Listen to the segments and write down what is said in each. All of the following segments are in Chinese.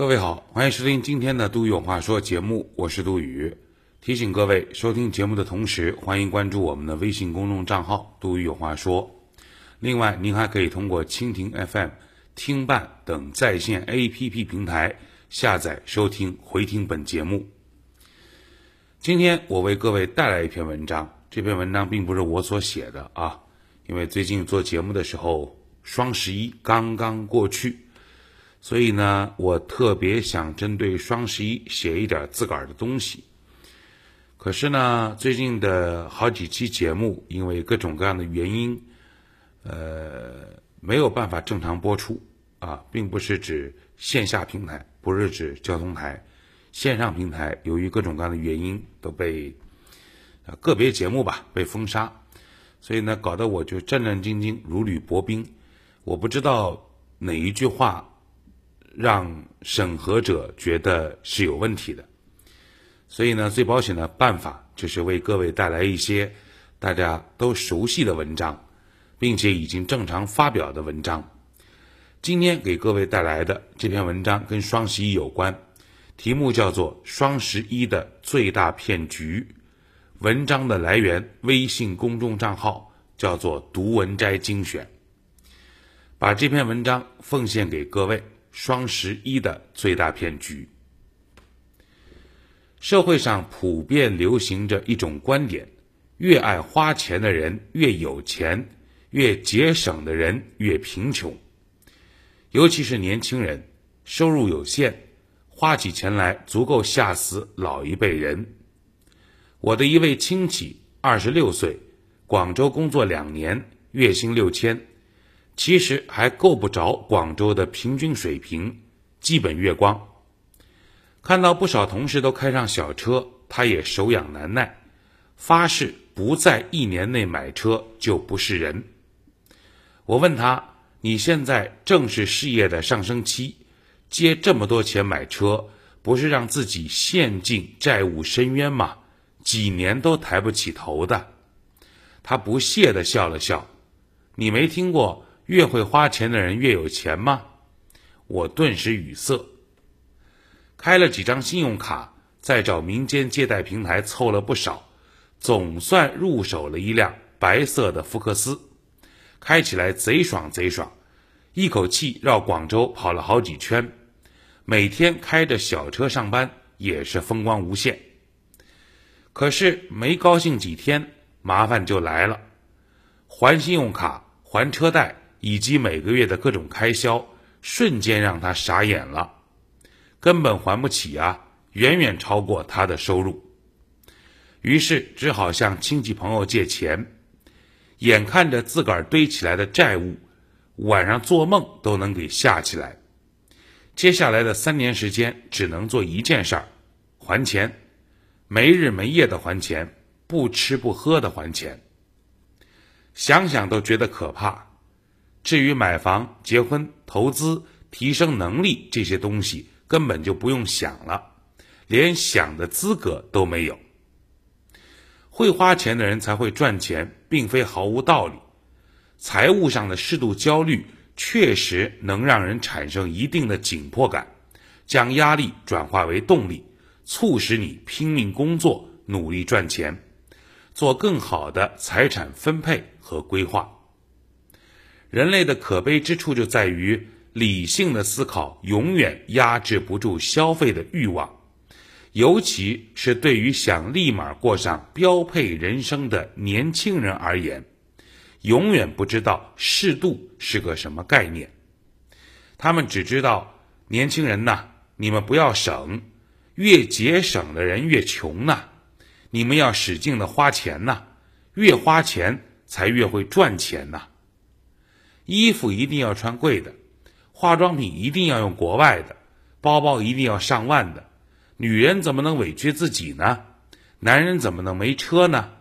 各位好，欢迎收听今天的《杜宇有话说》节目，我是杜宇。提醒各位，收听节目的同时，欢迎关注我们的微信公众账号“杜宇有话说”。另外，您还可以通过蜻蜓 FM、听伴等在线 APP 平台下载收听、回听本节目。今天我为各位带来一篇文章，这篇文章并不是我所写的啊，因为最近做节目的时候，双十一刚刚过去。所以呢，我特别想针对双十一写一点自个儿的东西。可是呢，最近的好几期节目因为各种各样的原因，呃，没有办法正常播出啊，并不是指线下平台，不是指交通台，线上平台由于各种各样的原因都被啊个别节目吧被封杀，所以呢，搞得我就战战兢兢，如履薄冰。我不知道哪一句话。让审核者觉得是有问题的，所以呢，最保险的办法就是为各位带来一些大家都熟悉的文章，并且已经正常发表的文章。今天给各位带来的这篇文章跟双十一有关，题目叫做《双十一的最大骗局》。文章的来源微信公众账号叫做“读文摘精选”，把这篇文章奉献给各位。双十一的最大骗局。社会上普遍流行着一种观点：越爱花钱的人越有钱，越节省的人越贫穷。尤其是年轻人，收入有限，花起钱来足够吓死老一辈人。我的一位亲戚，二十六岁，广州工作两年，月薪六千。其实还够不着广州的平均水平，基本月光。看到不少同事都开上小车，他也手痒难耐，发誓不在一年内买车就不是人。我问他：“你现在正是事业的上升期，借这么多钱买车，不是让自己陷进债务深渊吗？几年都抬不起头的。”他不屑地笑了笑：“你没听过？”越会花钱的人越有钱吗？我顿时语塞。开了几张信用卡，再找民间借贷平台凑了不少，总算入手了一辆白色的福克斯，开起来贼爽贼爽，一口气绕广州跑了好几圈，每天开着小车上班也是风光无限。可是没高兴几天，麻烦就来了，还信用卡，还车贷。以及每个月的各种开销，瞬间让他傻眼了，根本还不起啊，远远超过他的收入。于是只好向亲戚朋友借钱，眼看着自个儿堆起来的债务，晚上做梦都能给吓起来。接下来的三年时间，只能做一件事儿：还钱，没日没夜的还钱，不吃不喝的还钱。想想都觉得可怕。至于买房、结婚、投资、提升能力这些东西，根本就不用想了，连想的资格都没有。会花钱的人才会赚钱，并非毫无道理。财务上的适度焦虑，确实能让人产生一定的紧迫感，将压力转化为动力，促使你拼命工作，努力赚钱，做更好的财产分配和规划。人类的可悲之处就在于，理性的思考永远压制不住消费的欲望，尤其是对于想立马过上标配人生的年轻人而言，永远不知道适度是个什么概念。他们只知道，年轻人呐，你们不要省，越节省的人越穷呐，你们要使劲的花钱呐，越花钱才越会赚钱呐。衣服一定要穿贵的，化妆品一定要用国外的，包包一定要上万的。女人怎么能委屈自己呢？男人怎么能没车呢？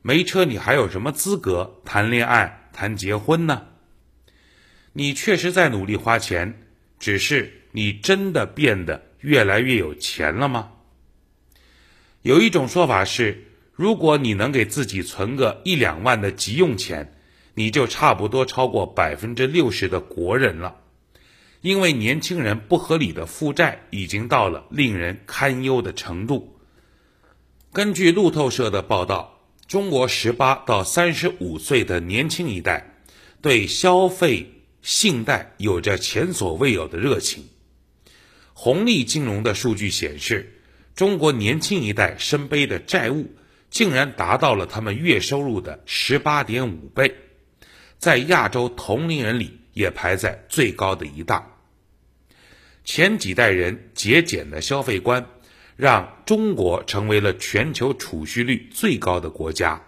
没车你还有什么资格谈恋爱、谈结婚呢？你确实在努力花钱，只是你真的变得越来越有钱了吗？有一种说法是，如果你能给自己存个一两万的急用钱。你就差不多超过百分之六十的国人了，因为年轻人不合理的负债已经到了令人堪忧的程度。根据路透社的报道，中国十八到三十五岁的年轻一代对消费信贷有着前所未有的热情。红利金融的数据显示，中国年轻一代身背的债务竟然达到了他们月收入的十八点五倍，在亚洲同龄人里也排在最高的一档。前几代人节俭的消费观，让中国成为了全球储蓄率最高的国家，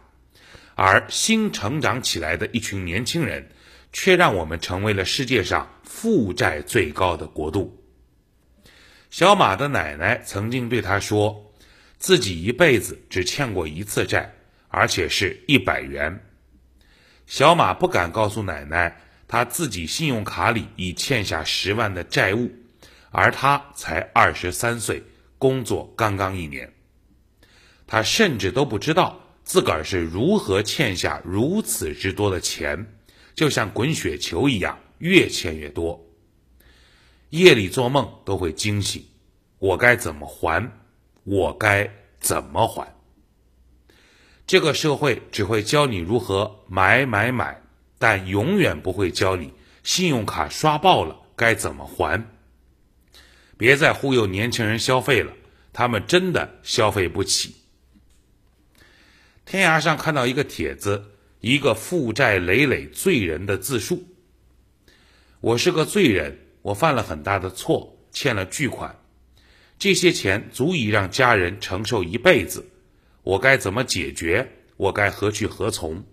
而新成长起来的一群年轻人，却让我们成为了世界上负债最高的国度。小马的奶奶曾经对他说：“自己一辈子只欠过一次债，而且是一百元。”小马不敢告诉奶奶，他自己信用卡里已欠下十万的债务，而他才二十三岁，工作刚刚一年。他甚至都不知道自个儿是如何欠下如此之多的钱，就像滚雪球一样，越欠越多。夜里做梦都会惊醒，我该怎么还？我该怎么还？这个社会只会教你如何买买买，但永远不会教你信用卡刷爆了该怎么还。别再忽悠年轻人消费了，他们真的消费不起。天涯上看到一个帖子，一个负债累累罪人的自述：我是个罪人。我犯了很大的错，欠了巨款，这些钱足以让家人承受一辈子。我该怎么解决？我该何去何从？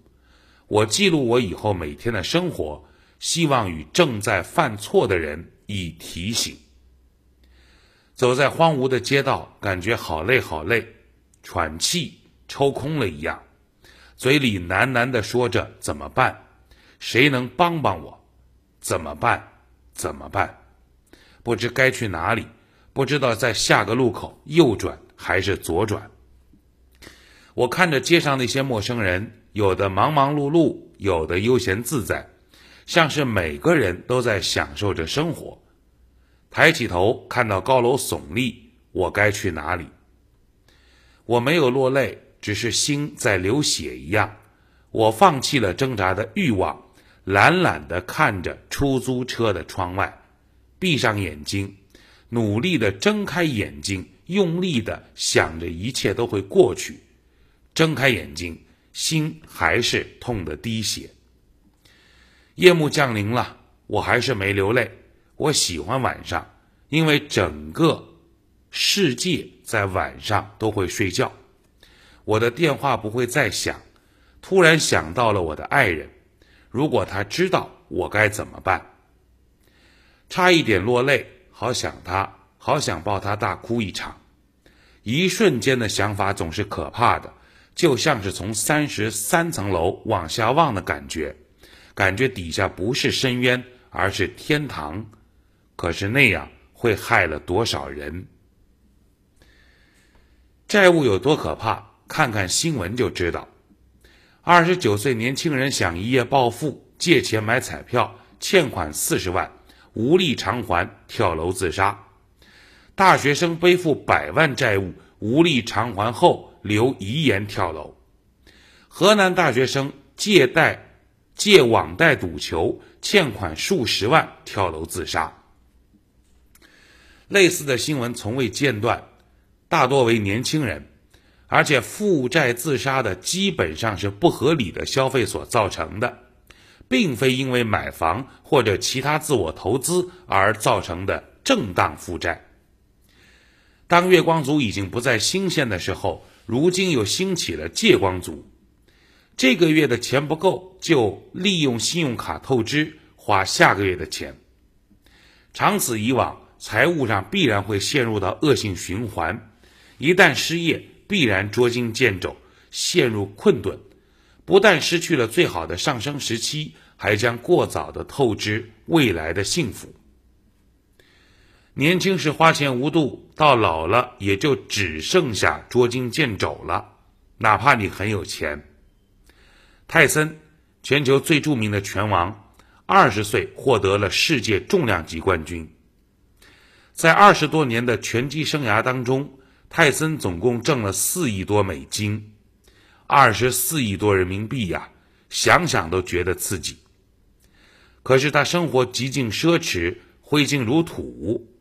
我记录我以后每天的生活，希望与正在犯错的人以提醒。走在荒芜的街道，感觉好累好累，喘气抽空了一样，嘴里喃喃地说着：“怎么办？谁能帮帮我？怎么办？”怎么办？不知该去哪里，不知道在下个路口右转还是左转。我看着街上那些陌生人，有的忙忙碌碌，有的悠闲自在，像是每个人都在享受着生活。抬起头看到高楼耸立，我该去哪里？我没有落泪，只是心在流血一样。我放弃了挣扎的欲望。懒懒地看着出租车的窗外，闭上眼睛，努力地睁开眼睛，用力地想着一切都会过去。睁开眼睛，心还是痛得滴血。夜幕降临了，我还是没流泪。我喜欢晚上，因为整个世界在晚上都会睡觉。我的电话不会再响。突然想到了我的爱人。如果他知道我该怎么办？差一点落泪，好想他，好想抱他大哭一场。一瞬间的想法总是可怕的，就像是从三十三层楼往下望的感觉，感觉底下不是深渊，而是天堂。可是那样会害了多少人？债务有多可怕？看看新闻就知道。二十九岁年轻人想一夜暴富，借钱买彩票，欠款四十万，无力偿还，跳楼自杀。大学生背负百万债务，无力偿还后留遗言跳楼。河南大学生借贷借网贷赌球，欠款数十万，跳楼自杀。类似的新闻从未间断，大多为年轻人。而且负债自杀的基本上是不合理的消费所造成的，并非因为买房或者其他自我投资而造成的正当负债。当月光族已经不再新鲜的时候，如今又兴起了借光族。这个月的钱不够，就利用信用卡透支花下个月的钱。长此以往，财务上必然会陷入到恶性循环。一旦失业，必然捉襟见肘，陷入困顿，不但失去了最好的上升时期，还将过早的透支未来的幸福。年轻时花钱无度，到老了也就只剩下捉襟见肘了。哪怕你很有钱，泰森，全球最著名的拳王，二十岁获得了世界重量级冠军。在二十多年的拳击生涯当中，泰森总共挣了四亿多美金，二十四亿多人民币呀，想想都觉得刺激。可是他生活极尽奢侈，挥金如土。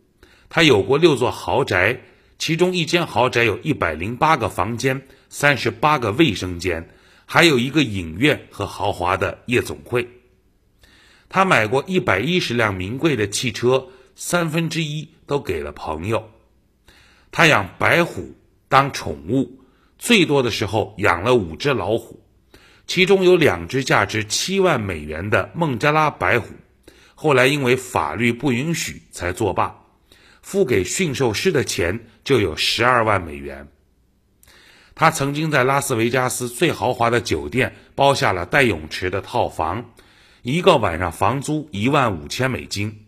他有过六座豪宅，其中一间豪宅有一百零八个房间，三十八个卫生间，还有一个影院和豪华的夜总会。他买过一百一十辆名贵的汽车，三分之一都给了朋友。他养白虎当宠物，最多的时候养了五只老虎。其中有两只价值七万美元的孟加拉白虎，后来因为法律不允许才作罢。付给驯兽师的钱就有十二万美元。他曾经在拉斯维加斯最豪华的酒店包下了带泳池的套房，一个晚上房租一万五千美金。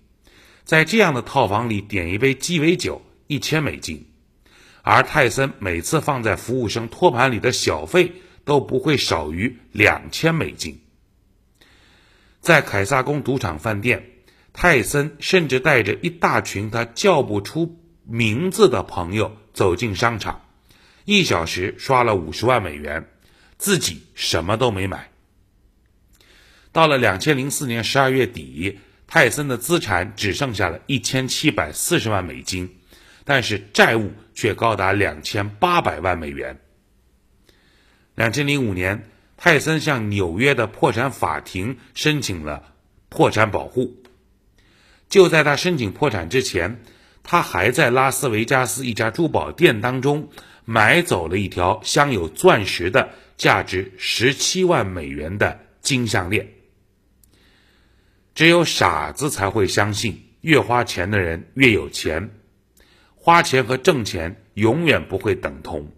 在这样的套房里点一杯鸡尾酒一千美金，而泰森每次放在服务生托盘里的小费。都不会少于两千美金。在凯撒宫赌场饭店，泰森甚至带着一大群他叫不出名字的朋友走进商场，一小时刷了五十万美元，自己什么都没买。到了两千零四年十二月底，泰森的资产只剩下了一千七百四十万美金，但是债务却高达两千八百万美元。两千零五年，泰森向纽约的破产法庭申请了破产保护。就在他申请破产之前，他还在拉斯维加斯一家珠宝店当中买走了一条镶有钻石的、价值十七万美元的金项链。只有傻子才会相信，越花钱的人越有钱。花钱和挣钱永远不会等同。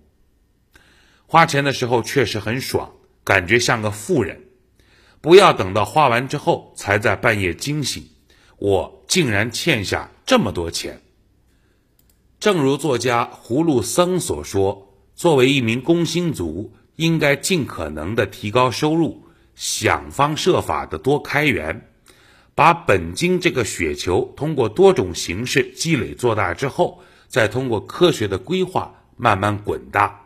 花钱的时候确实很爽，感觉像个富人。不要等到花完之后才在半夜惊醒，我竟然欠下这么多钱。正如作家葫芦僧所说：“作为一名工薪族，应该尽可能的提高收入，想方设法的多开源，把本金这个雪球通过多种形式积累做大之后，再通过科学的规划慢慢滚大。”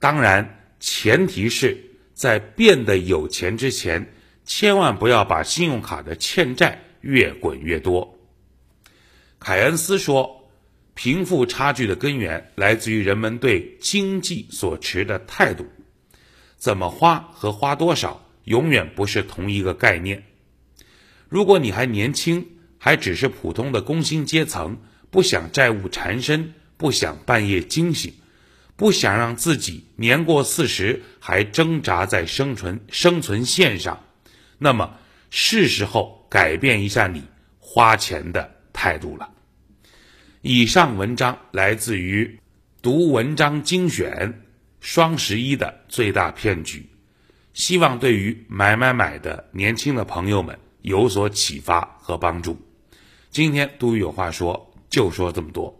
当然，前提是在变得有钱之前，千万不要把信用卡的欠债越滚越多。凯恩斯说，贫富差距的根源来自于人们对经济所持的态度。怎么花和花多少，永远不是同一个概念。如果你还年轻，还只是普通的工薪阶层，不想债务缠身，不想半夜惊醒。不想让自己年过四十还挣扎在生存生存线上，那么是时候改变一下你花钱的态度了。以上文章来自于读文章精选双十一的最大骗局，希望对于买买买的年轻的朋友们有所启发和帮助。今天杜宇有话说，就说这么多。